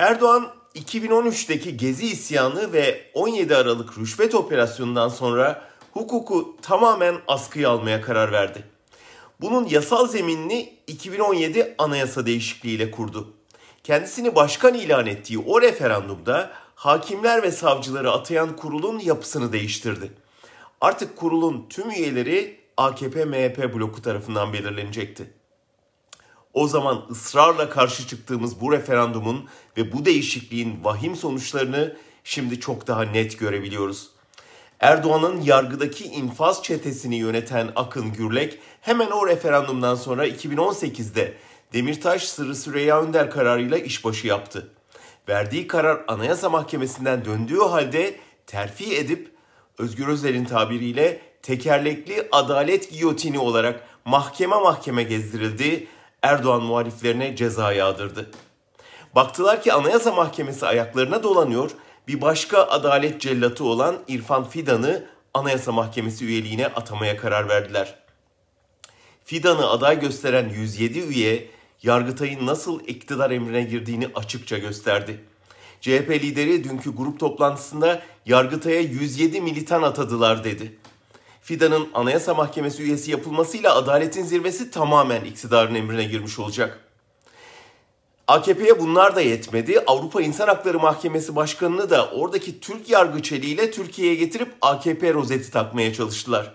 Erdoğan 2013'teki Gezi isyanı ve 17 Aralık rüşvet operasyonundan sonra hukuku tamamen askıya almaya karar verdi. Bunun yasal zeminini 2017 anayasa değişikliğiyle kurdu. Kendisini başkan ilan ettiği o referandumda hakimler ve savcıları atayan kurulun yapısını değiştirdi. Artık kurulun tüm üyeleri AKP-MHP bloku tarafından belirlenecekti. O zaman ısrarla karşı çıktığımız bu referandumun ve bu değişikliğin vahim sonuçlarını şimdi çok daha net görebiliyoruz. Erdoğan'ın yargıdaki infaz çetesini yöneten Akın Gürlek hemen o referandumdan sonra 2018'de Demirtaş Sırrı Süreyya Önder kararıyla işbaşı yaptı. Verdiği karar Anayasa Mahkemesi'nden döndüğü halde terfi edip Özgür Özel'in tabiriyle tekerlekli adalet giyotini olarak mahkeme mahkeme gezdirildi Erdoğan muhaliflerine ceza yağdırdı. Baktılar ki Anayasa Mahkemesi ayaklarına dolanıyor, bir başka adalet cellatı olan İrfan Fidan'ı Anayasa Mahkemesi üyeliğine atamaya karar verdiler. Fidan'ı aday gösteren 107 üye Yargıtay'ın nasıl iktidar emrine girdiğini açıkça gösterdi. CHP lideri dünkü grup toplantısında Yargıtay'a 107 militan atadılar dedi. Fidan'ın Anayasa Mahkemesi üyesi yapılmasıyla adaletin zirvesi tamamen iktidarın emrine girmiş olacak. AKP'ye bunlar da yetmedi. Avrupa İnsan Hakları Mahkemesi Başkanı'nı da oradaki Türk yargıç Türkiye'ye getirip AKP rozeti takmaya çalıştılar.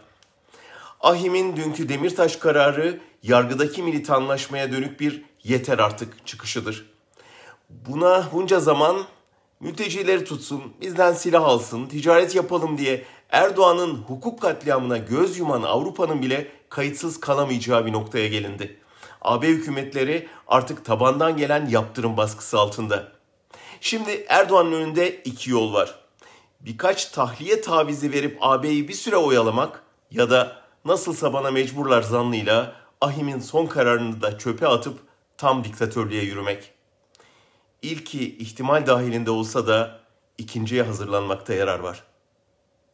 Ahim'in dünkü Demirtaş kararı yargıdaki militanlaşmaya dönük bir yeter artık çıkışıdır. Buna bunca zaman mültecileri tutsun, bizden silah alsın, ticaret yapalım diye Erdoğan'ın hukuk katliamına göz yuman Avrupa'nın bile kayıtsız kalamayacağı bir noktaya gelindi. AB hükümetleri artık tabandan gelen yaptırım baskısı altında. Şimdi Erdoğan'ın önünde iki yol var. Birkaç tahliye tavizi verip AB'yi bir süre oyalamak ya da nasılsa bana mecburlar zannıyla Ahim'in son kararını da çöpe atıp tam diktatörlüğe yürümek. İlki ihtimal dahilinde olsa da ikinciye hazırlanmakta yarar var.''